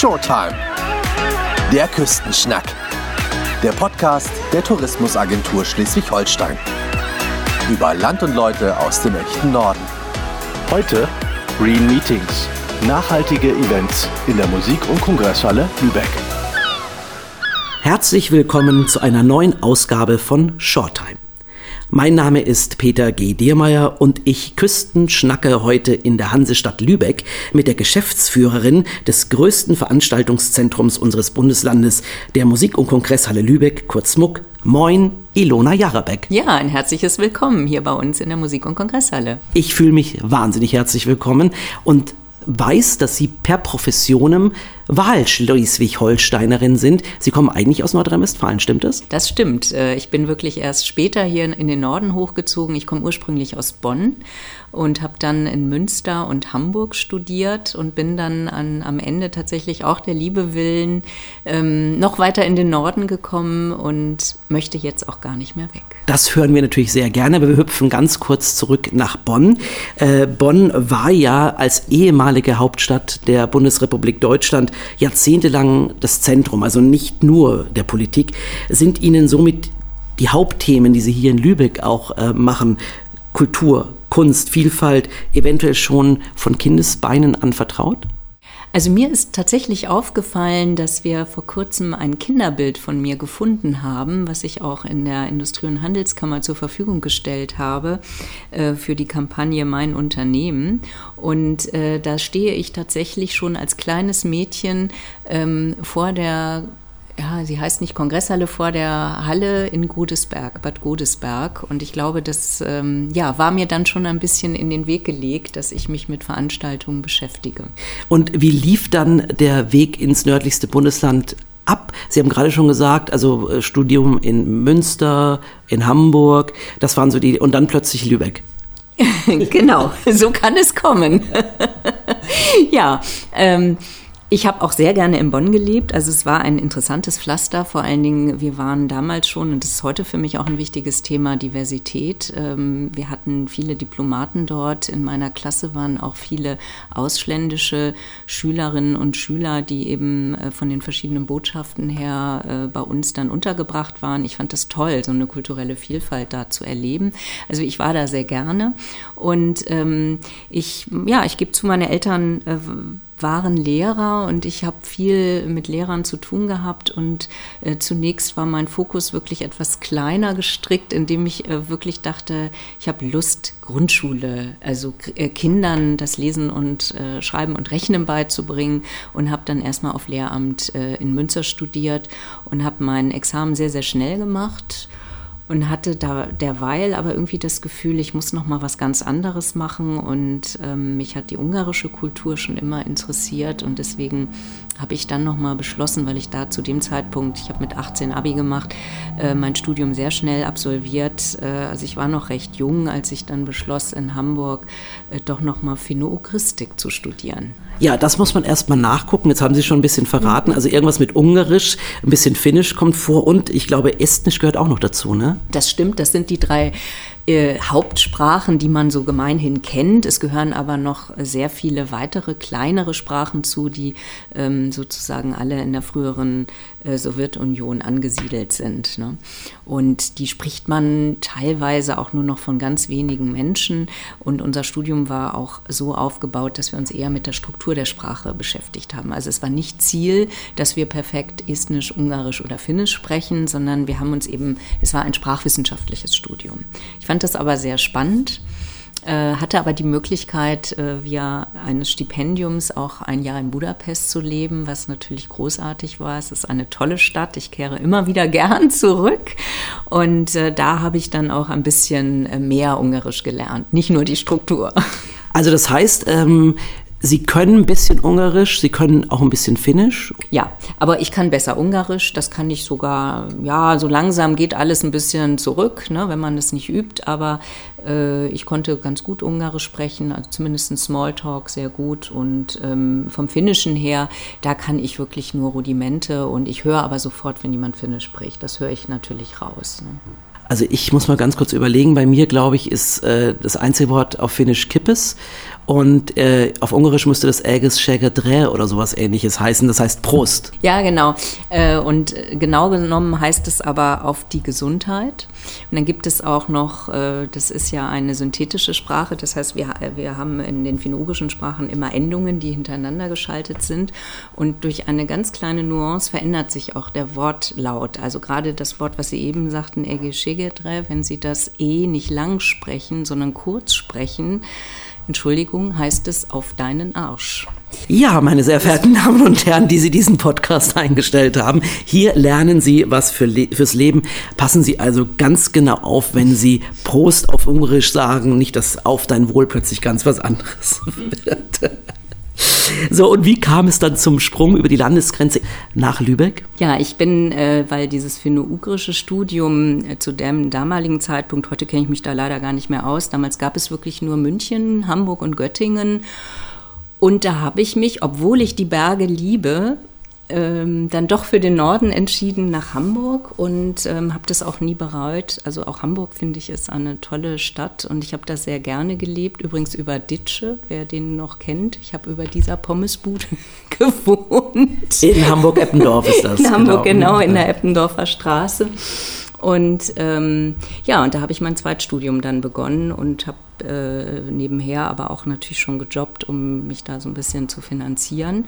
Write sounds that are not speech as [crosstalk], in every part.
Showtime. Der Küstenschnack. Der Podcast der Tourismusagentur Schleswig-Holstein. Über Land und Leute aus dem echten Norden. Heute Green Meetings. Nachhaltige Events in der Musik- und Kongresshalle Lübeck. Herzlich willkommen zu einer neuen Ausgabe von Shorttime. Mein Name ist Peter G. Diermeier und ich küstenschnacke heute in der Hansestadt Lübeck mit der Geschäftsführerin des größten Veranstaltungszentrums unseres Bundeslandes, der Musik- und Kongresshalle Lübeck, kurz MUK. Moin, Ilona Jarabeck. Ja, ein herzliches Willkommen hier bei uns in der Musik- und Kongresshalle. Ich fühle mich wahnsinnig herzlich willkommen und weiß, dass Sie per Professionem Wahl-Schleswig-Holsteinerin sind. Sie kommen eigentlich aus Nordrhein-Westfalen, stimmt das? Das stimmt. Äh, ich bin wirklich erst später hier in den Norden hochgezogen. Ich komme ursprünglich aus Bonn und habe dann in Münster und Hamburg studiert und bin dann an, am Ende tatsächlich auch der Liebe willen ähm, noch weiter in den Norden gekommen und möchte jetzt auch gar nicht mehr weg. Das hören wir natürlich sehr gerne, aber wir hüpfen ganz kurz zurück nach Bonn. Äh, Bonn war ja als ehemalige Hauptstadt der Bundesrepublik Deutschland jahrzehntelang das Zentrum, also nicht nur der Politik. Sind Ihnen somit die Hauptthemen, die Sie hier in Lübeck auch äh, machen, Kultur, Kunst, Vielfalt, eventuell schon von Kindesbeinen an vertraut? Also mir ist tatsächlich aufgefallen, dass wir vor kurzem ein Kinderbild von mir gefunden haben, was ich auch in der Industrie- und Handelskammer zur Verfügung gestellt habe äh, für die Kampagne Mein Unternehmen. Und äh, da stehe ich tatsächlich schon als kleines Mädchen ähm, vor der ja, sie heißt nicht Kongresshalle vor der Halle in Godesberg, Bad Godesberg. Und ich glaube, das ähm, ja, war mir dann schon ein bisschen in den Weg gelegt, dass ich mich mit Veranstaltungen beschäftige. Und wie lief dann der Weg ins nördlichste Bundesland ab? Sie haben gerade schon gesagt, also äh, Studium in Münster, in Hamburg, das waren so die, und dann plötzlich Lübeck. [laughs] genau, so kann es kommen. [laughs] ja, ähm, ich habe auch sehr gerne in Bonn gelebt. Also es war ein interessantes Pflaster. Vor allen Dingen, wir waren damals schon, und das ist heute für mich auch ein wichtiges Thema, Diversität. Ähm, wir hatten viele Diplomaten dort. In meiner Klasse waren auch viele ausländische Schülerinnen und Schüler, die eben äh, von den verschiedenen Botschaften her äh, bei uns dann untergebracht waren. Ich fand das toll, so eine kulturelle Vielfalt da zu erleben. Also ich war da sehr gerne. Und ähm, ich, ja, ich gebe zu, meine Eltern äh, waren Lehrer und ich habe viel mit Lehrern zu tun gehabt und äh, zunächst war mein Fokus wirklich etwas kleiner gestrickt, indem ich äh, wirklich dachte, ich habe Lust, Grundschule, also äh, Kindern das Lesen und äh, Schreiben und Rechnen beizubringen und habe dann erstmal auf Lehramt äh, in Münster studiert und habe mein Examen sehr, sehr schnell gemacht und hatte da derweil aber irgendwie das Gefühl, ich muss noch mal was ganz anderes machen und ähm, mich hat die ungarische Kultur schon immer interessiert und deswegen habe ich dann noch mal beschlossen, weil ich da zu dem Zeitpunkt, ich habe mit 18 Abi gemacht, äh, mein Studium sehr schnell absolviert. Äh, also ich war noch recht jung, als ich dann beschloss, in Hamburg äh, doch noch mal Finno-Ugristik zu studieren. Ja, das muss man erstmal nachgucken. Jetzt haben Sie schon ein bisschen verraten. Also irgendwas mit Ungarisch, ein bisschen Finnisch kommt vor und ich glaube, Estnisch gehört auch noch dazu, ne? Das stimmt, das sind die drei äh, Hauptsprachen, die man so gemeinhin kennt. Es gehören aber noch sehr viele weitere kleinere Sprachen zu, die ähm, sozusagen alle in der früheren äh, Sowjetunion angesiedelt sind. Ne? Und die spricht man teilweise auch nur noch von ganz wenigen Menschen. Und unser Studium war auch so aufgebaut, dass wir uns eher mit der Struktur der Sprache beschäftigt haben. Also es war nicht Ziel, dass wir perfekt Estnisch, Ungarisch oder Finnisch sprechen, sondern wir haben uns eben, es war ein sprachwissenschaftliches Studium. Ich fand das aber sehr spannend hatte aber die Möglichkeit, äh, via eines Stipendiums auch ein Jahr in Budapest zu leben, was natürlich großartig war. Es ist eine tolle Stadt. Ich kehre immer wieder [laughs] gern zurück. Und äh, da habe ich dann auch ein bisschen mehr Ungarisch gelernt, nicht nur die Struktur. Also das heißt, ähm, Sie können ein bisschen Ungarisch, Sie können auch ein bisschen Finnisch. Ja, aber ich kann besser Ungarisch. Das kann ich sogar, ja, so langsam geht alles ein bisschen zurück, ne, wenn man das nicht übt. Aber äh, ich konnte ganz gut Ungarisch sprechen, also zumindest Smalltalk sehr gut. Und ähm, vom Finnischen her, da kann ich wirklich nur Rudimente. Und ich höre aber sofort, wenn jemand Finnisch spricht. Das höre ich natürlich raus. Ne. Also ich muss mal ganz kurz überlegen. Bei mir, glaube ich, ist äh, das einzige Wort auf Finnisch Kippes und äh, auf Ungarisch müsste das Äges Schägedrä oder sowas ähnliches heißen. Das heißt Prost. Ja, genau. Äh, und genau genommen heißt es aber auf die Gesundheit. Und dann gibt es auch noch, äh, das ist ja eine synthetische Sprache, das heißt, wir, wir haben in den finno-ugrischen Sprachen immer Endungen, die hintereinander geschaltet sind. Und durch eine ganz kleine Nuance verändert sich auch der Wortlaut. Also gerade das Wort, was Sie eben sagten, Äges Schägedrä, wenn Sie das E nicht lang sprechen, sondern kurz sprechen, Entschuldigung, heißt es auf deinen Arsch. Ja, meine sehr verehrten Damen und Herren, die Sie diesen Podcast [laughs] eingestellt haben, hier lernen Sie was für Le fürs Leben. Passen Sie also ganz genau auf, wenn Sie Prost auf Ungarisch sagen, nicht, dass auf dein Wohl plötzlich ganz was anderes [laughs] wird. So, und wie kam es dann zum Sprung über die Landesgrenze nach Lübeck? Ja, ich bin, äh, weil dieses finno-ugrische Studium äh, zu dem damaligen Zeitpunkt, heute kenne ich mich da leider gar nicht mehr aus, damals gab es wirklich nur München, Hamburg und Göttingen. Und da habe ich mich, obwohl ich die Berge liebe, ähm, dann doch für den Norden entschieden nach Hamburg und ähm, habe das auch nie bereut. Also auch Hamburg finde ich ist eine tolle Stadt und ich habe da sehr gerne gelebt. Übrigens über Ditsche, wer den noch kennt. Ich habe über dieser Pommesbude [laughs] gewohnt. In Hamburg-Eppendorf ist das. In Hamburg, genau, genau in der Eppendorfer Straße. Und ähm, ja, und da habe ich mein Zweitstudium dann begonnen und habe äh, nebenher aber auch natürlich schon gejobbt, um mich da so ein bisschen zu finanzieren.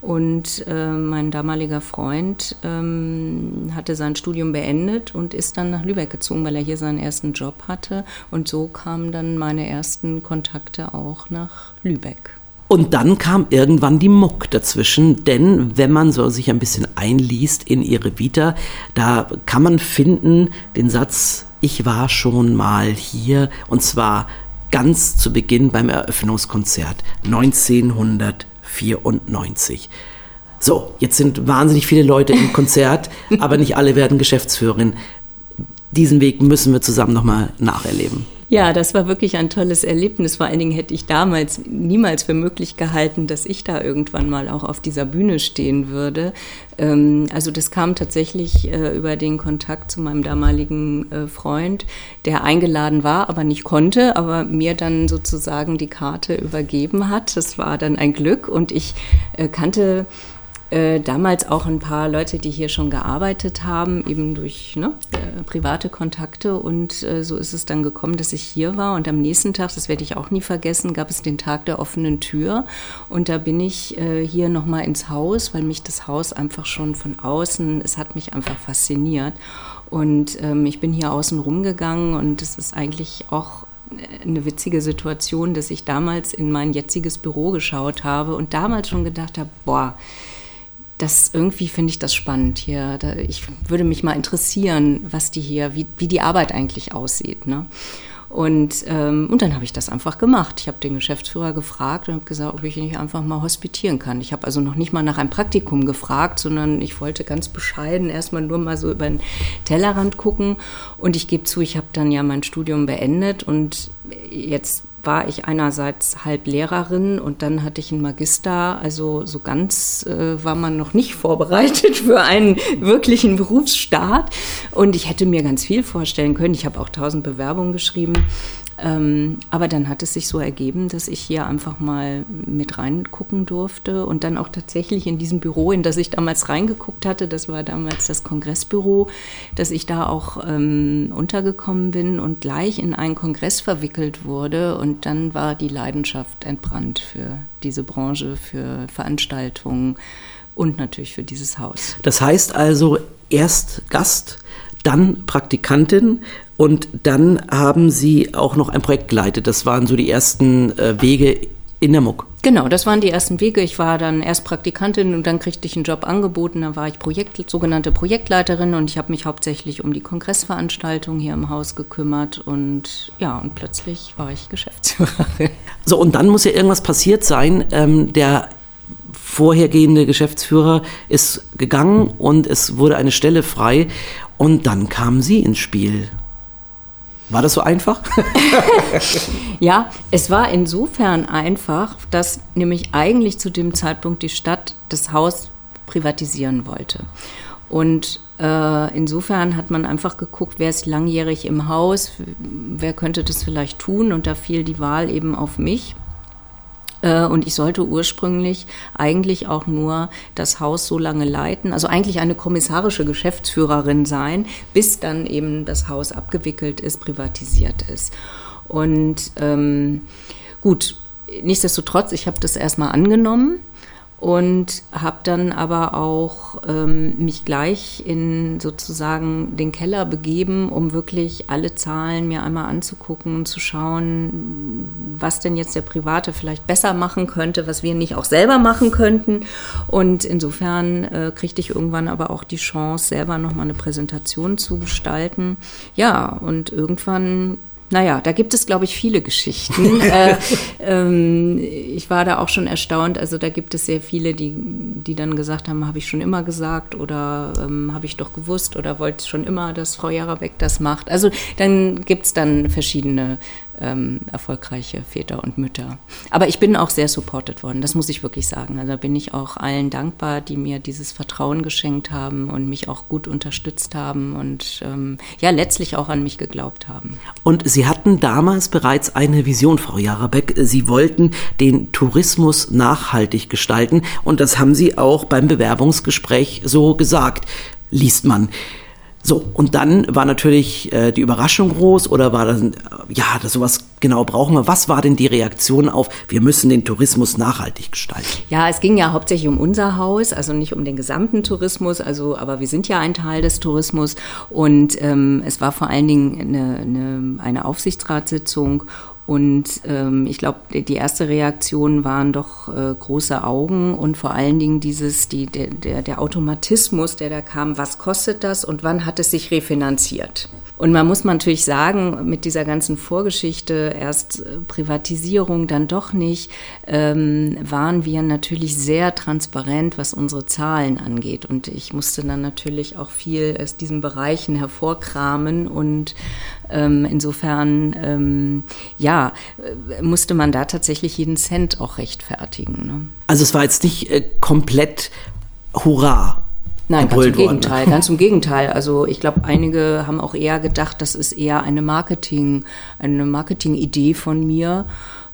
Und äh, mein damaliger Freund ähm, hatte sein Studium beendet und ist dann nach Lübeck gezogen, weil er hier seinen ersten Job hatte. Und so kamen dann meine ersten Kontakte auch nach Lübeck. Und dann kam irgendwann die Muck dazwischen, denn wenn man so sich ein bisschen einliest in ihre Vita, da kann man finden den Satz, ich war schon mal hier und zwar ganz zu Beginn beim Eröffnungskonzert 1994. So, jetzt sind wahnsinnig viele Leute im Konzert, [laughs] aber nicht alle werden Geschäftsführerin. Diesen Weg müssen wir zusammen nochmal nacherleben. Ja, das war wirklich ein tolles Erlebnis. Vor allen Dingen hätte ich damals niemals für möglich gehalten, dass ich da irgendwann mal auch auf dieser Bühne stehen würde. Ähm, also das kam tatsächlich äh, über den Kontakt zu meinem damaligen äh, Freund, der eingeladen war, aber nicht konnte, aber mir dann sozusagen die Karte übergeben hat. Das war dann ein Glück und ich äh, kannte äh, damals auch ein paar Leute, die hier schon gearbeitet haben, eben durch ne, äh, private Kontakte. Und äh, so ist es dann gekommen, dass ich hier war. Und am nächsten Tag, das werde ich auch nie vergessen, gab es den Tag der offenen Tür. Und da bin ich äh, hier nochmal ins Haus, weil mich das Haus einfach schon von außen, es hat mich einfach fasziniert. Und ähm, ich bin hier außen rumgegangen und es ist eigentlich auch eine witzige Situation, dass ich damals in mein jetziges Büro geschaut habe und damals schon gedacht habe, boah, das irgendwie finde ich das spannend hier. Da, ich würde mich mal interessieren, was die hier, wie, wie die Arbeit eigentlich aussieht. Ne? Und, ähm, und dann habe ich das einfach gemacht. Ich habe den Geschäftsführer gefragt und habe gesagt, ob ich nicht einfach mal hospitieren kann. Ich habe also noch nicht mal nach einem Praktikum gefragt, sondern ich wollte ganz bescheiden erstmal nur mal so über den Tellerrand gucken. Und ich gebe zu, ich habe dann ja mein Studium beendet und jetzt war ich einerseits halb Lehrerin und dann hatte ich einen Magister. Also so ganz äh, war man noch nicht [laughs] vorbereitet für einen wirklichen Berufsstart. Und ich hätte mir ganz viel vorstellen können. Ich habe auch tausend Bewerbungen geschrieben. Ähm, aber dann hat es sich so ergeben, dass ich hier einfach mal mit reingucken durfte und dann auch tatsächlich in diesem Büro, in das ich damals reingeguckt hatte, das war damals das Kongressbüro, dass ich da auch ähm, untergekommen bin und gleich in einen Kongress verwickelt wurde und dann war die Leidenschaft entbrannt für diese Branche, für Veranstaltungen und natürlich für dieses Haus. Das heißt also erst Gast, dann Praktikantin und dann haben Sie auch noch ein Projekt geleitet. Das waren so die ersten äh, Wege in der Muck. Genau, das waren die ersten Wege. Ich war dann erst Praktikantin und dann kriegte ich einen Job angeboten. Da war ich Projekt, sogenannte Projektleiterin und ich habe mich hauptsächlich um die Kongressveranstaltung hier im Haus gekümmert und ja, und plötzlich war ich Geschäftsführerin. [laughs] So, und dann muss ja irgendwas passiert sein. Ähm, der vorhergehende Geschäftsführer ist gegangen und es wurde eine Stelle frei und dann kam sie ins Spiel. War das so einfach? [laughs] ja, es war insofern einfach, dass nämlich eigentlich zu dem Zeitpunkt die Stadt das Haus privatisieren wollte. Und äh, insofern hat man einfach geguckt, wer ist langjährig im Haus, wer könnte das vielleicht tun. Und da fiel die Wahl eben auf mich. Äh, und ich sollte ursprünglich eigentlich auch nur das Haus so lange leiten, also eigentlich eine kommissarische Geschäftsführerin sein, bis dann eben das Haus abgewickelt ist, privatisiert ist. Und ähm, gut, nichtsdestotrotz, ich habe das erstmal angenommen und habe dann aber auch ähm, mich gleich in sozusagen den Keller begeben, um wirklich alle Zahlen mir einmal anzugucken, zu schauen, was denn jetzt der Private vielleicht besser machen könnte, was wir nicht auch selber machen könnten. Und insofern äh, kriegte ich irgendwann aber auch die Chance, selber nochmal eine Präsentation zu gestalten. Ja, und irgendwann naja, da gibt es, glaube ich, viele Geschichten. [laughs] äh, ähm, ich war da auch schon erstaunt. Also da gibt es sehr viele, die, die dann gesagt haben, habe ich schon immer gesagt oder ähm, habe ich doch gewusst oder wollte schon immer, dass Frau Jarabeck das macht. Also dann gibt es dann verschiedene ähm, erfolgreiche Väter und Mütter. Aber ich bin auch sehr supported worden, das muss ich wirklich sagen. Also bin ich auch allen dankbar, die mir dieses Vertrauen geschenkt haben und mich auch gut unterstützt haben und ähm, ja, letztlich auch an mich geglaubt haben. Und Sie hatten damals bereits eine Vision, Frau Jarabeck. Sie wollten den Tourismus nachhaltig gestalten und das haben Sie auch beim Bewerbungsgespräch so gesagt, liest man. So, und dann war natürlich äh, die Überraschung groß oder war das, äh, ja, das sowas genau brauchen wir. Was war denn die Reaktion auf, wir müssen den Tourismus nachhaltig gestalten? Ja, es ging ja hauptsächlich um unser Haus, also nicht um den gesamten Tourismus, also, aber wir sind ja ein Teil des Tourismus und ähm, es war vor allen Dingen eine, eine, eine Aufsichtsratssitzung und ähm, ich glaube, die erste Reaktion waren doch äh, große Augen und vor allen Dingen dieses, die, der, der, der Automatismus, der da kam, was kostet das und wann hat es sich refinanziert? Und man muss natürlich sagen, mit dieser ganzen Vorgeschichte, erst äh, Privatisierung, dann doch nicht, ähm, waren wir natürlich sehr transparent, was unsere Zahlen angeht. Und ich musste dann natürlich auch viel aus diesen Bereichen hervorkramen. Und ähm, insofern, ähm, ja, äh, musste man da tatsächlich jeden Cent auch rechtfertigen. Ne? Also es war jetzt nicht äh, komplett Hurra Nein, ganz im Gegenteil, ganz im Gegenteil. Also ich glaube, einige haben auch eher gedacht, das ist eher eine Marketing, eine Marketingidee von mir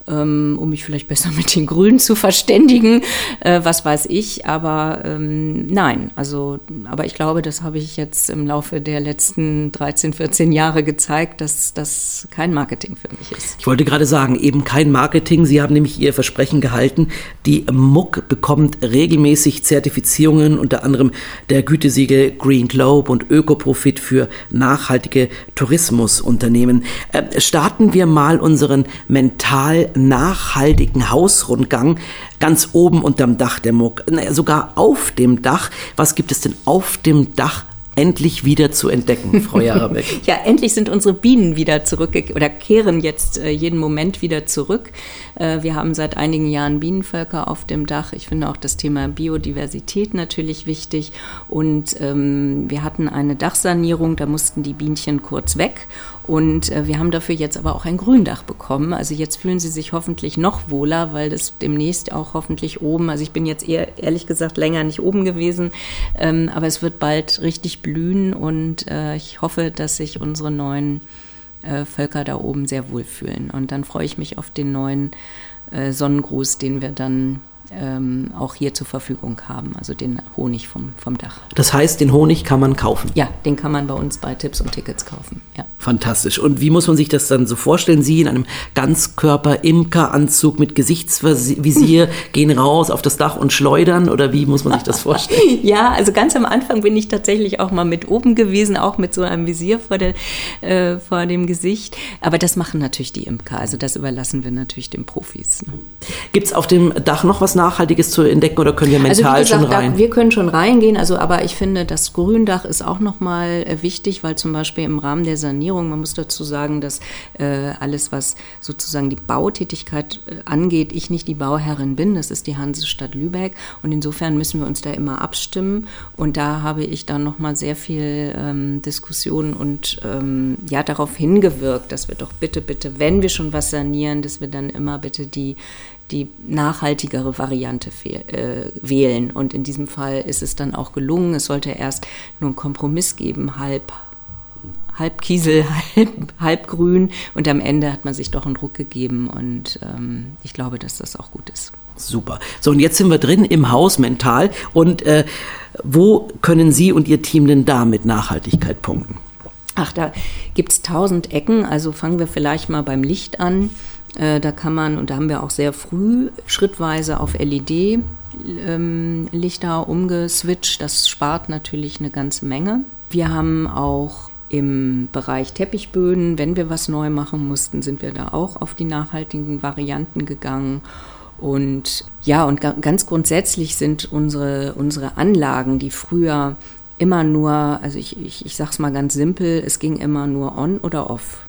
um mich vielleicht besser [laughs] mit den Grünen zu verständigen, äh, was weiß ich. Aber ähm, nein, also, aber ich glaube, das habe ich jetzt im Laufe der letzten 13, 14 Jahre gezeigt, dass das kein Marketing für mich ist. Ich wollte gerade sagen, eben kein Marketing. Sie haben nämlich Ihr Versprechen gehalten. Die MUC bekommt regelmäßig Zertifizierungen, unter anderem der Gütesiegel Green Globe und Ökoprofit für nachhaltige Tourismusunternehmen. Äh, starten wir mal unseren mental nachhaltigen Hausrundgang ganz oben unterm Dach der Muck, sogar auf dem Dach. Was gibt es denn auf dem Dach endlich wieder zu entdecken, Frau [laughs] Jarabek. ja, endlich sind unsere Bienen wieder zurück oder kehren jetzt äh, jeden Moment wieder zurück. Äh, wir haben seit einigen Jahren Bienenvölker auf dem Dach. Ich finde auch das Thema Biodiversität natürlich wichtig. Und ähm, wir hatten eine Dachsanierung, da mussten die Bienchen kurz weg. Und äh, wir haben dafür jetzt aber auch ein Gründach bekommen. Also jetzt fühlen sie sich hoffentlich noch wohler, weil das demnächst auch hoffentlich oben, also ich bin jetzt eher ehrlich gesagt länger nicht oben gewesen, ähm, aber es wird bald richtig blühen und äh, ich hoffe, dass sich unsere neuen äh, Völker da oben sehr wohlfühlen. Und dann freue ich mich auf den neuen äh, Sonnengruß, den wir dann ähm, auch hier zur Verfügung haben, also den Honig vom, vom Dach. Das heißt, den Honig kann man kaufen? Ja, den kann man bei uns bei Tipps und Tickets kaufen. Ja. Fantastisch. Und wie muss man sich das dann so vorstellen? Sie in einem Ganzkörper-Imkeranzug mit Gesichtsvisier [laughs] gehen raus auf das Dach und schleudern oder wie muss man sich das vorstellen? [laughs] ja, also ganz am Anfang bin ich tatsächlich auch mal mit oben gewesen, auch mit so einem Visier vor, der, äh, vor dem Gesicht. Aber das machen natürlich die Imker, also das überlassen wir natürlich den Profis. Ne? Gibt es auf dem Dach noch was Nachhaltiges zu entdecken oder können wir mental also gesagt, schon rein? Da, wir können schon reingehen, also aber ich finde, das Gründach ist auch nochmal äh, wichtig, weil zum Beispiel im Rahmen der Sanierung, man muss dazu sagen, dass äh, alles, was sozusagen die Bautätigkeit äh, angeht, ich nicht die Bauherrin bin, das ist die Hansestadt Lübeck. Und insofern müssen wir uns da immer abstimmen. Und da habe ich dann nochmal sehr viel ähm, Diskussion und ähm, ja darauf hingewirkt, dass wir doch bitte, bitte, wenn wir schon was sanieren, dass wir dann immer bitte die die nachhaltigere Variante äh, wählen. Und in diesem Fall ist es dann auch gelungen. Es sollte erst nur einen Kompromiss geben, halb halb Kiesel, [laughs] halb, halb grün. Und am Ende hat man sich doch einen Druck gegeben und ähm, ich glaube, dass das auch gut ist. Super. So, und jetzt sind wir drin im Haus mental. Und äh, wo können Sie und Ihr Team denn da mit Nachhaltigkeit punkten? Ach, da gibt es tausend Ecken. Also fangen wir vielleicht mal beim Licht an. Äh, da kann man, und da haben wir auch sehr früh schrittweise auf LED ähm, umgeswitcht. Das spart natürlich eine ganze Menge. Wir haben auch im Bereich Teppichböden, wenn wir was neu machen mussten, sind wir da auch auf die nachhaltigen Varianten gegangen. Und ja, und ganz grundsätzlich sind unsere, unsere Anlagen, die früher immer nur, also ich, ich, ich sage es mal ganz simpel, es ging immer nur on oder off.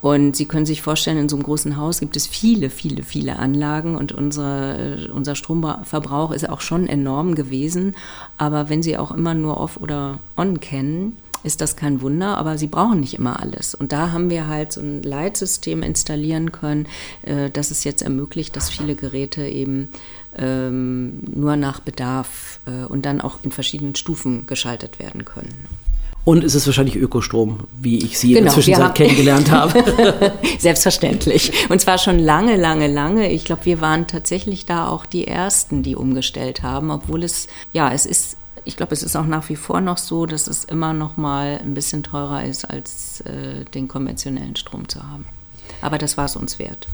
Und Sie können sich vorstellen, in so einem großen Haus gibt es viele, viele, viele Anlagen und unsere, unser Stromverbrauch ist auch schon enorm gewesen. Aber wenn Sie auch immer nur off oder on kennen, ist das kein Wunder, aber sie brauchen nicht immer alles. Und da haben wir halt so ein Leitsystem installieren können, äh, das es jetzt ermöglicht, dass viele Geräte eben ähm, nur nach Bedarf äh, und dann auch in verschiedenen Stufen geschaltet werden können. Und es ist wahrscheinlich Ökostrom, wie ich Sie genau, in der Zwischenzeit kennengelernt habe. [laughs] Selbstverständlich. Und zwar schon lange, lange, lange. Ich glaube, wir waren tatsächlich da auch die Ersten, die umgestellt haben, obwohl es, ja, es ist ich glaube, es ist auch nach wie vor noch so, dass es immer noch mal ein bisschen teurer ist, als äh, den konventionellen Strom zu haben. Aber das war es uns wert.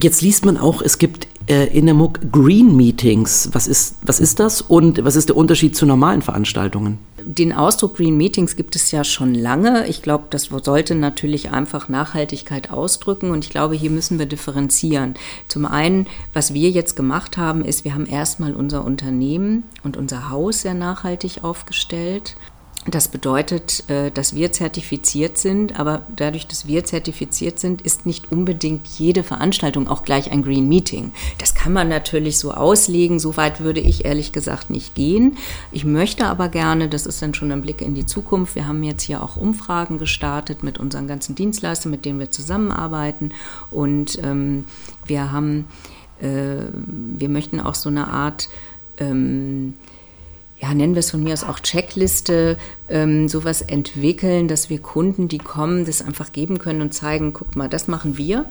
Jetzt liest man auch, es gibt äh, in der MOOC Green Meetings. Was ist, was ist das und was ist der Unterschied zu normalen Veranstaltungen? Den Ausdruck Green Meetings gibt es ja schon lange. Ich glaube, das sollte natürlich einfach Nachhaltigkeit ausdrücken und ich glaube, hier müssen wir differenzieren. Zum einen, was wir jetzt gemacht haben, ist, wir haben erstmal unser Unternehmen und unser Haus sehr nachhaltig aufgestellt das bedeutet, äh, dass wir zertifiziert sind, aber dadurch, dass wir zertifiziert sind, ist nicht unbedingt jede Veranstaltung auch gleich ein Green Meeting. Das kann man natürlich so auslegen, so weit würde ich ehrlich gesagt nicht gehen. Ich möchte aber gerne, das ist dann schon ein Blick in die Zukunft, wir haben jetzt hier auch Umfragen gestartet mit unseren ganzen Dienstleistern, mit denen wir zusammenarbeiten und ähm, wir haben, äh, wir möchten auch so eine Art ähm, ja, nennen wir es von mir aus auch Checkliste, ähm, sowas entwickeln, dass wir Kunden, die kommen, das einfach geben können und zeigen, guck mal, das machen wir.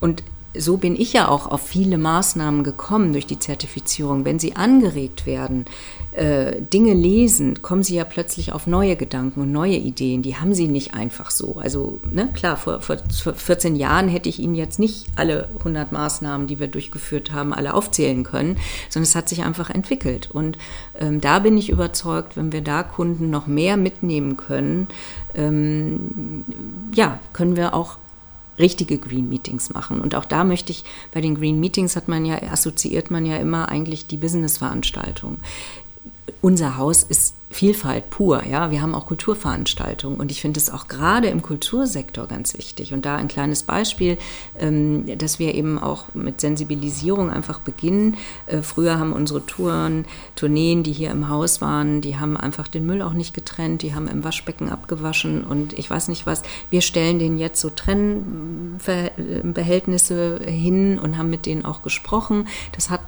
Und so bin ich ja auch auf viele Maßnahmen gekommen durch die Zertifizierung. Wenn sie angeregt werden, äh, Dinge lesen, kommen sie ja plötzlich auf neue Gedanken und neue Ideen. Die haben sie nicht einfach so. Also ne, klar, vor, vor 14 Jahren hätte ich Ihnen jetzt nicht alle 100 Maßnahmen, die wir durchgeführt haben, alle aufzählen können, sondern es hat sich einfach entwickelt. Und ähm, da bin ich überzeugt, wenn wir da Kunden noch mehr mitnehmen können, ähm, ja, können wir auch richtige Green Meetings machen. Und auch da möchte ich, bei den Green Meetings hat man ja, assoziiert man ja immer eigentlich die Business-Veranstaltung. Unser Haus ist Vielfalt pur. Ja, wir haben auch Kulturveranstaltungen und ich finde es auch gerade im Kultursektor ganz wichtig. Und da ein kleines Beispiel, ähm, dass wir eben auch mit Sensibilisierung einfach beginnen. Äh, früher haben unsere Touren, Tourneen, die hier im Haus waren, die haben einfach den Müll auch nicht getrennt, die haben im Waschbecken abgewaschen und ich weiß nicht was. Wir stellen denen jetzt so Trennbehältnisse hin und haben mit denen auch gesprochen. Das hat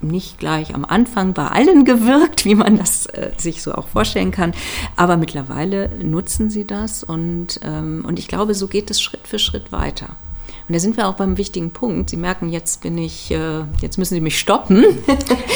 nicht gleich am Anfang bei allen [laughs] gewirkt, wie man das äh, sich so auch vorstellen kann. Aber mittlerweile nutzen sie das und, ähm, und ich glaube, so geht es Schritt für Schritt weiter. Und da sind wir auch beim wichtigen Punkt. Sie merken, jetzt bin ich, äh, jetzt müssen Sie mich stoppen. [laughs]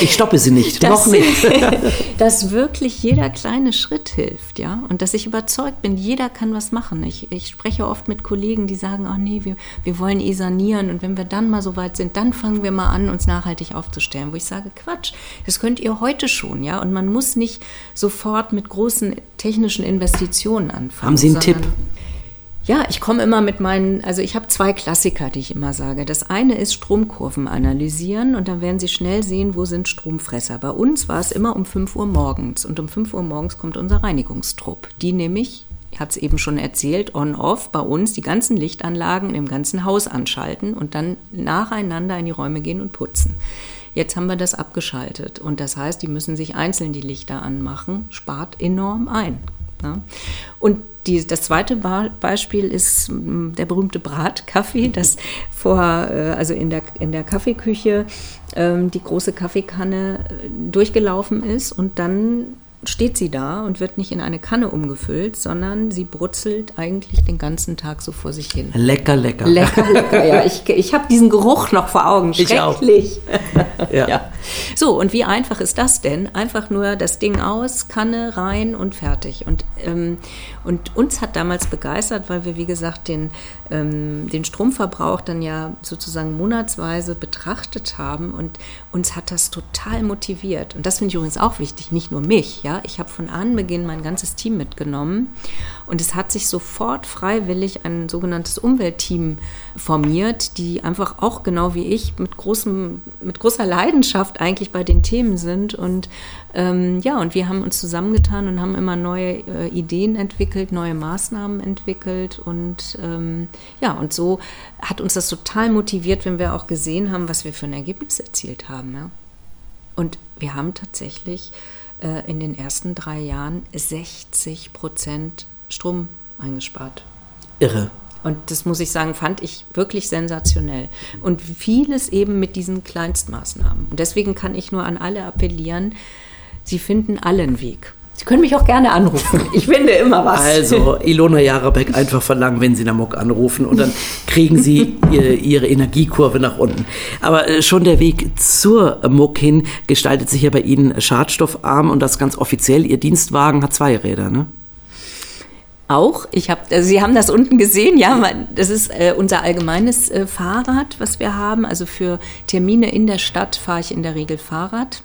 Ich stoppe Sie nicht, dass, noch nicht. [laughs] dass wirklich jeder kleine Schritt hilft, ja. Und dass ich überzeugt bin, jeder kann was machen. Ich, ich spreche oft mit Kollegen, die sagen, oh nee, wir, wir wollen eh sanieren und wenn wir dann mal so weit sind, dann fangen wir mal an, uns nachhaltig aufzustellen. Wo ich sage, Quatsch, das könnt ihr heute schon, ja. Und man muss nicht sofort mit großen technischen Investitionen anfangen. Haben Sie einen Tipp? Ja, ich komme immer mit meinen, also ich habe zwei Klassiker, die ich immer sage. Das eine ist Stromkurven analysieren und dann werden Sie schnell sehen, wo sind Stromfresser. Bei uns war es immer um 5 Uhr morgens und um 5 Uhr morgens kommt unser Reinigungstrupp. Die nämlich, ich hatte es eben schon erzählt, on-off bei uns die ganzen Lichtanlagen im ganzen Haus anschalten und dann nacheinander in die Räume gehen und putzen. Jetzt haben wir das abgeschaltet und das heißt, die müssen sich einzeln die Lichter anmachen, spart enorm ein. Ne? Und die, das zweite Beispiel ist der berühmte Bratkaffee, das vor, äh, also in der, in der Kaffeeküche ähm, die große Kaffeekanne äh, durchgelaufen ist und dann steht sie da und wird nicht in eine Kanne umgefüllt, sondern sie brutzelt eigentlich den ganzen Tag so vor sich hin. Lecker, lecker. Lecker, lecker, ja. Ich, ich habe diesen Geruch noch vor Augen. Schrecklich. [laughs] Ja. ja. So, und wie einfach ist das denn? Einfach nur das Ding aus, Kanne rein und fertig. Und, ähm, und uns hat damals begeistert, weil wir, wie gesagt, den, ähm, den Stromverbrauch dann ja sozusagen monatsweise betrachtet haben und uns hat das total motiviert. Und das finde ich übrigens auch wichtig, nicht nur mich, ja. Ich habe von Anbeginn mein ganzes Team mitgenommen und es hat sich sofort freiwillig ein sogenanntes Umweltteam formiert, die einfach auch genau wie ich mit, großem, mit großer Leidenschaft eigentlich bei den Themen sind. Und ähm, ja, und wir haben uns zusammengetan und haben immer neue äh, Ideen entwickelt, neue Maßnahmen entwickelt. Und ähm, ja, und so hat uns das total motiviert, wenn wir auch gesehen haben, was wir für ein Ergebnis erzielt haben. Ja. Und wir haben tatsächlich äh, in den ersten drei Jahren 60 Prozent Strom eingespart. Irre. Und das muss ich sagen, fand ich wirklich sensationell. Und vieles eben mit diesen Kleinstmaßnahmen. Und deswegen kann ich nur an alle appellieren, sie finden alle einen Weg. Sie können mich auch gerne anrufen. Ich finde immer was. Also, Ilona Jarabek einfach verlangen, wenn Sie Muck anrufen und dann kriegen Sie [laughs] Ihre Energiekurve nach unten. Aber äh, schon der Weg zur Muck hin gestaltet sich ja bei Ihnen schadstoffarm und das ganz offiziell. Ihr Dienstwagen hat zwei Räder, ne? Auch. Ich habe, also Sie haben das unten gesehen, ja, das ist äh, unser allgemeines äh, Fahrrad, was wir haben. Also für Termine in der Stadt fahre ich in der Regel Fahrrad.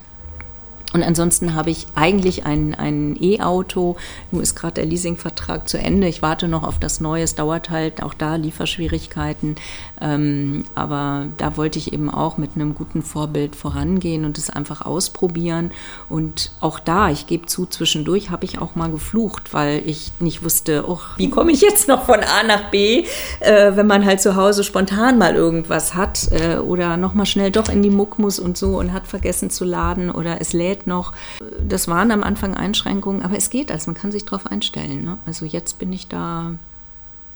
Und ansonsten habe ich eigentlich ein, ein E-Auto. Nun ist gerade der Leasingvertrag zu Ende. Ich warte noch auf das Neue. Es dauert halt auch da Lieferschwierigkeiten. Ähm, aber da wollte ich eben auch mit einem guten Vorbild vorangehen und es einfach ausprobieren. Und auch da, ich gebe zu, zwischendurch habe ich auch mal geflucht, weil ich nicht wusste, oh, wie komme ich jetzt noch von A nach B, äh, wenn man halt zu Hause spontan mal irgendwas hat äh, oder nochmal schnell doch in die Muck muss und so und hat vergessen zu laden oder es lädt noch. Das waren am Anfang Einschränkungen, aber es geht, also man kann sich darauf einstellen. Ne? Also jetzt bin ich da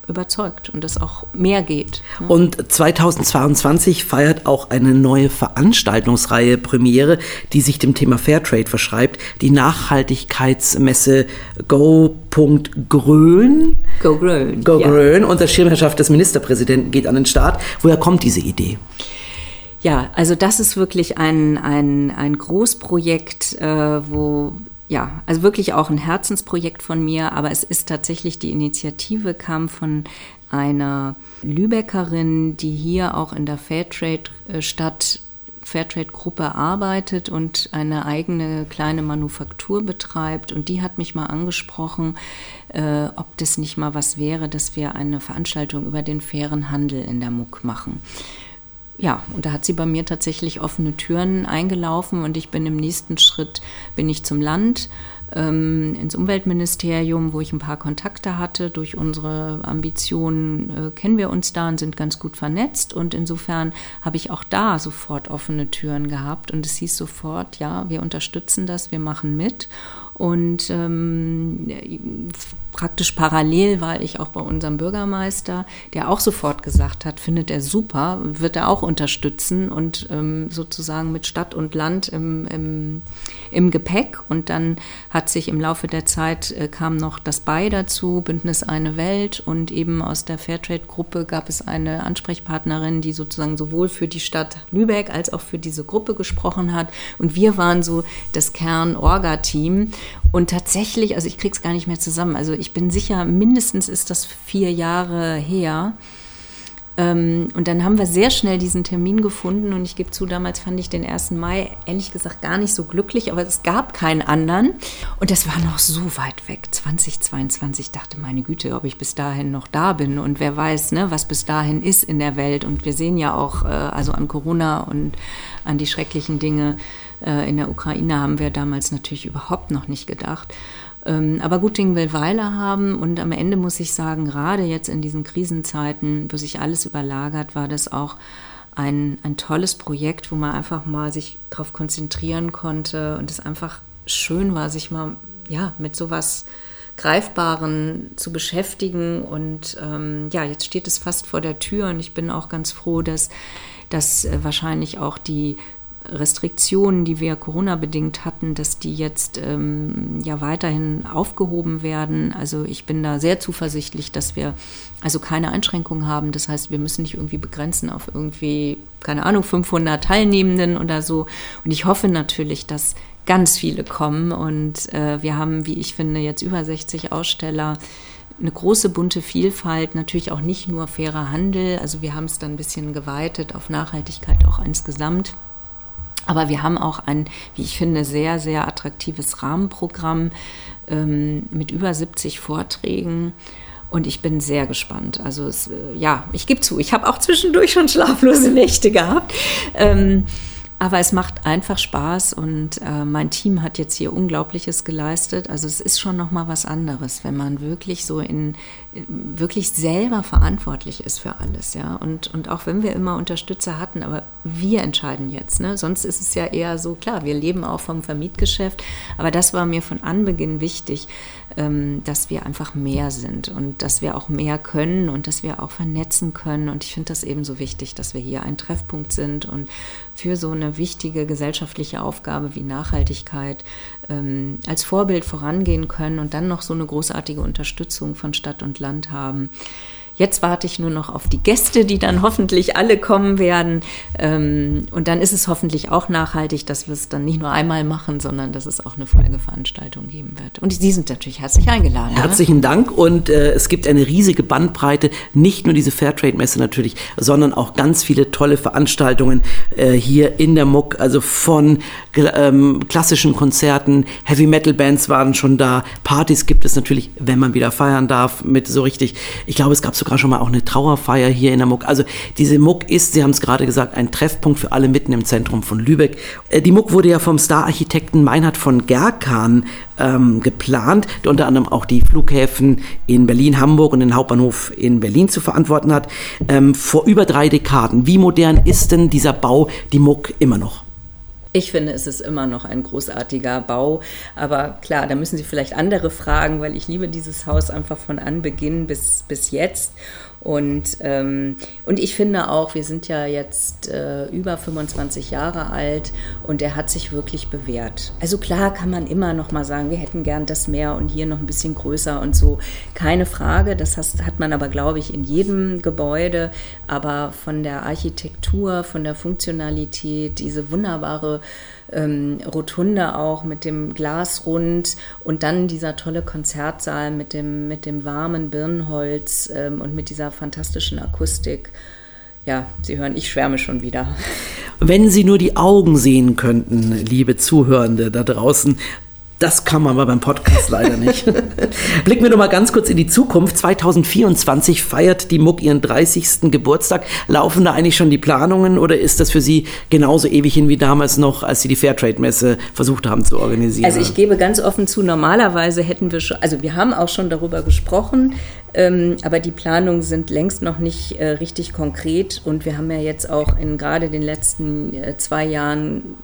überzeugt und es auch mehr geht. Und 2022 feiert auch eine neue Veranstaltungsreihe Premiere, die sich dem Thema Fairtrade verschreibt, die Nachhaltigkeitsmesse Go.Grön. Go Grön. Go Grön ja. unter Schirmherrschaft des Ministerpräsidenten geht an den Start. Woher kommt diese Idee? Ja, also das ist wirklich ein, ein, ein Großprojekt, äh, wo ja, also wirklich auch ein Herzensprojekt von mir, aber es ist tatsächlich die Initiative kam von einer Lübeckerin, die hier auch in der Fairtrade-Stadt Fairtrade-Gruppe arbeitet und eine eigene kleine Manufaktur betreibt. Und die hat mich mal angesprochen, äh, ob das nicht mal was wäre, dass wir eine Veranstaltung über den fairen Handel in der MUK machen ja, und da hat sie bei mir tatsächlich offene Türen eingelaufen und ich bin im nächsten Schritt, bin ich zum Land, ähm, ins Umweltministerium, wo ich ein paar Kontakte hatte. Durch unsere Ambitionen äh, kennen wir uns da und sind ganz gut vernetzt. Und insofern habe ich auch da sofort offene Türen gehabt. Und es hieß sofort, ja, wir unterstützen das, wir machen mit. Und ähm, praktisch parallel war ich auch bei unserem Bürgermeister, der auch sofort gesagt hat, findet er super, wird er auch unterstützen und ähm, sozusagen mit Stadt und Land im, im, im, Gepäck. Und dann hat sich im Laufe der Zeit äh, kam noch das BEI dazu, Bündnis Eine Welt und eben aus der Fairtrade-Gruppe gab es eine Ansprechpartnerin, die sozusagen sowohl für die Stadt Lübeck als auch für diese Gruppe gesprochen hat. Und wir waren so das Kern-Orga-Team. Und tatsächlich, also ich krieg's gar nicht mehr zusammen. Also ich bin sicher, mindestens ist das vier Jahre her. Ähm, und dann haben wir sehr schnell diesen Termin gefunden und ich gebe zu, damals fand ich den 1. Mai ehrlich gesagt gar nicht so glücklich, aber es gab keinen anderen und das war noch so weit weg. 2022 dachte, meine Güte, ob ich bis dahin noch da bin und wer weiß, ne, was bis dahin ist in der Welt und wir sehen ja auch, äh, also an Corona und an die schrecklichen Dinge äh, in der Ukraine haben wir damals natürlich überhaupt noch nicht gedacht. Ähm, aber gut Ding will Weile haben und am Ende muss ich sagen, gerade jetzt in diesen Krisenzeiten, wo sich alles überlagert, war das auch ein, ein tolles Projekt, wo man einfach mal sich darauf konzentrieren konnte und es einfach schön war, sich mal ja, mit sowas Greifbaren zu beschäftigen. Und ähm, ja, jetzt steht es fast vor der Tür und ich bin auch ganz froh, dass, dass äh, wahrscheinlich auch die Restriktionen, die wir Corona-bedingt hatten, dass die jetzt ähm, ja weiterhin aufgehoben werden. Also ich bin da sehr zuversichtlich, dass wir also keine Einschränkungen haben. Das heißt, wir müssen nicht irgendwie begrenzen auf irgendwie, keine Ahnung, 500 Teilnehmenden oder so. Und ich hoffe natürlich, dass ganz viele kommen. Und äh, wir haben, wie ich finde, jetzt über 60 Aussteller eine große bunte Vielfalt, natürlich auch nicht nur fairer Handel. Also wir haben es dann ein bisschen geweitet auf Nachhaltigkeit auch insgesamt. Aber wir haben auch ein, wie ich finde, sehr, sehr attraktives Rahmenprogramm ähm, mit über 70 Vorträgen. Und ich bin sehr gespannt. Also es, äh, ja, ich gebe zu, ich habe auch zwischendurch schon schlaflose Nächte gehabt. Ähm, aber es macht einfach Spaß und äh, mein Team hat jetzt hier Unglaubliches geleistet. Also es ist schon noch mal was anderes, wenn man wirklich so in wirklich selber verantwortlich ist für alles, ja. Und, und auch wenn wir immer Unterstützer hatten, aber wir entscheiden jetzt, ne? Sonst ist es ja eher so, klar, wir leben auch vom Vermietgeschäft, aber das war mir von Anbeginn wichtig, ähm, dass wir einfach mehr sind und dass wir auch mehr können und dass wir auch vernetzen können. Und ich finde das eben so wichtig, dass wir hier ein Treffpunkt sind und für so eine wichtige gesellschaftliche Aufgabe wie Nachhaltigkeit ähm, als Vorbild vorangehen können und dann noch so eine großartige Unterstützung von Stadt und Land haben. Jetzt warte ich nur noch auf die Gäste, die dann hoffentlich alle kommen werden. Ähm, und dann ist es hoffentlich auch nachhaltig, dass wir es dann nicht nur einmal machen, sondern dass es auch eine Folgeveranstaltung geben wird. Und Sie sind natürlich herzlich eingeladen. Ne? Herzlichen ne? Dank. Und äh, es gibt eine riesige Bandbreite, nicht nur diese Fairtrade-Messe natürlich, sondern auch ganz viele tolle Veranstaltungen äh, hier in der MUC. Also von ähm, klassischen Konzerten, Heavy-Metal-Bands waren schon da, Partys gibt es natürlich, wenn man wieder feiern darf, mit so richtig. Ich glaube, es gab so sogar schon mal auch eine Trauerfeier hier in der Muck. Also diese Muck ist, Sie haben es gerade gesagt, ein Treffpunkt für alle mitten im Zentrum von Lübeck. Äh, die Muck wurde ja vom Star-Architekten Meinhard von Gerkan ähm, geplant, der unter anderem auch die Flughäfen in Berlin, Hamburg und den Hauptbahnhof in Berlin zu verantworten hat, ähm, vor über drei Dekaden. Wie modern ist denn dieser Bau, die Muck, immer noch? Ich finde, es ist immer noch ein großartiger Bau. Aber klar, da müssen Sie vielleicht andere fragen, weil ich liebe dieses Haus einfach von Anbeginn bis, bis jetzt. Und, ähm, und ich finde auch, wir sind ja jetzt äh, über 25 Jahre alt und er hat sich wirklich bewährt. Also klar kann man immer noch mal sagen, wir hätten gern das mehr und hier noch ein bisschen größer und so. Keine Frage, das hat man aber, glaube ich, in jedem Gebäude. Aber von der Architektur, von der Funktionalität, diese wunderbare ähm, Rotunde auch mit dem Glasrund und dann dieser tolle Konzertsaal mit dem, mit dem warmen Birnenholz ähm, und mit dieser fantastischen Akustik. Ja, Sie hören, ich schwärme schon wieder. Wenn Sie nur die Augen sehen könnten, liebe Zuhörende da draußen, das kann man aber beim Podcast leider nicht. [laughs] Blicken wir noch mal ganz kurz in die Zukunft. 2024 feiert die MUG ihren 30. Geburtstag. Laufen da eigentlich schon die Planungen oder ist das für Sie genauso ewig hin wie damals noch, als Sie die Fairtrade-Messe versucht haben zu organisieren? Also ich gebe ganz offen zu, normalerweise hätten wir schon, also wir haben auch schon darüber gesprochen, ähm, aber die Planungen sind längst noch nicht äh, richtig konkret und wir haben ja jetzt auch in gerade den letzten äh, zwei Jahren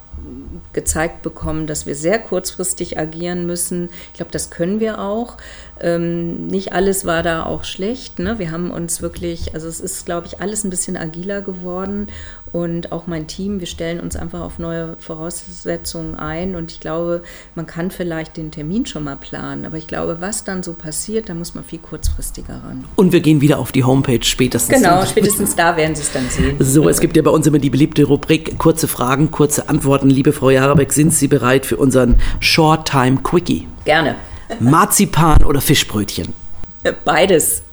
gezeigt bekommen, dass wir sehr kurzfristig agieren müssen. Ich glaube, das können wir auch. Ähm, nicht alles war da auch schlecht. Ne? Wir haben uns wirklich, also es ist, glaube ich, alles ein bisschen agiler geworden und auch mein Team, wir stellen uns einfach auf neue Voraussetzungen ein und ich glaube, man kann vielleicht den Termin schon mal planen, aber ich glaube, was dann so passiert, da muss man viel kurzfristiger ran. Und wir gehen wieder auf die Homepage spätestens. Genau, spätestens da werden Sie es dann sehen. [laughs] So, es gibt ja bei uns immer die beliebte Rubrik kurze Fragen, kurze Antworten. Liebe Frau Jarabeck, sind Sie bereit für unseren Short Time Quickie? Gerne. Marzipan oder Fischbrötchen? Beides.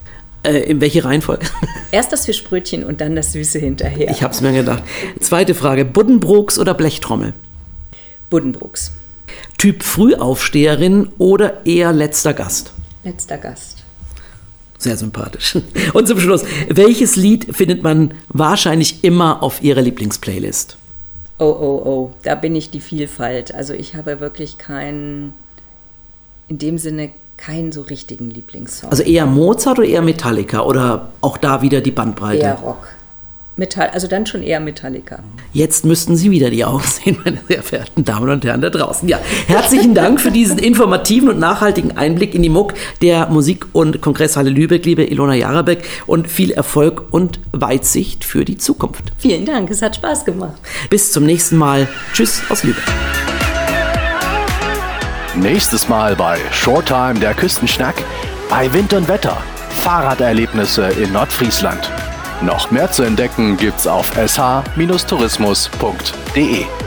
Äh, in welche Reihenfolge? [laughs] Erst das Fischbrötchen und dann das Süße hinterher. Ich habe es mir gedacht. Zweite Frage: Buddenbrooks oder Blechtrommel? Buddenbrooks. Typ Frühaufsteherin oder eher letzter Gast? Letzter Gast. Sehr sympathisch. Und zum Schluss: Welches Lied findet man wahrscheinlich immer auf Ihrer Lieblingsplaylist? Oh, oh, oh, da bin ich die Vielfalt. Also ich habe wirklich keinen in dem Sinne keinen so richtigen Lieblingssong. Also eher Mozart oder eher Metallica oder auch da wieder die Bandbreite? Eher Rock. Metall, also dann schon eher Metallica. Jetzt müssten Sie wieder die Augen [laughs] sehen, meine sehr verehrten Damen und Herren da draußen. Ja, herzlichen Dank für diesen informativen und nachhaltigen Einblick in die Muck der Musik- und Kongresshalle Lübeck, liebe Ilona Jarabek, und viel Erfolg und Weitsicht für die Zukunft. Vielen Dank, es hat Spaß gemacht. Bis zum nächsten Mal. Tschüss aus Lübeck. Nächstes Mal bei Shorttime der Küstenschnack. Bei Wind und Wetter. Fahrraderlebnisse in Nordfriesland. Noch mehr zu entdecken gibt's auf sh-tourismus.de.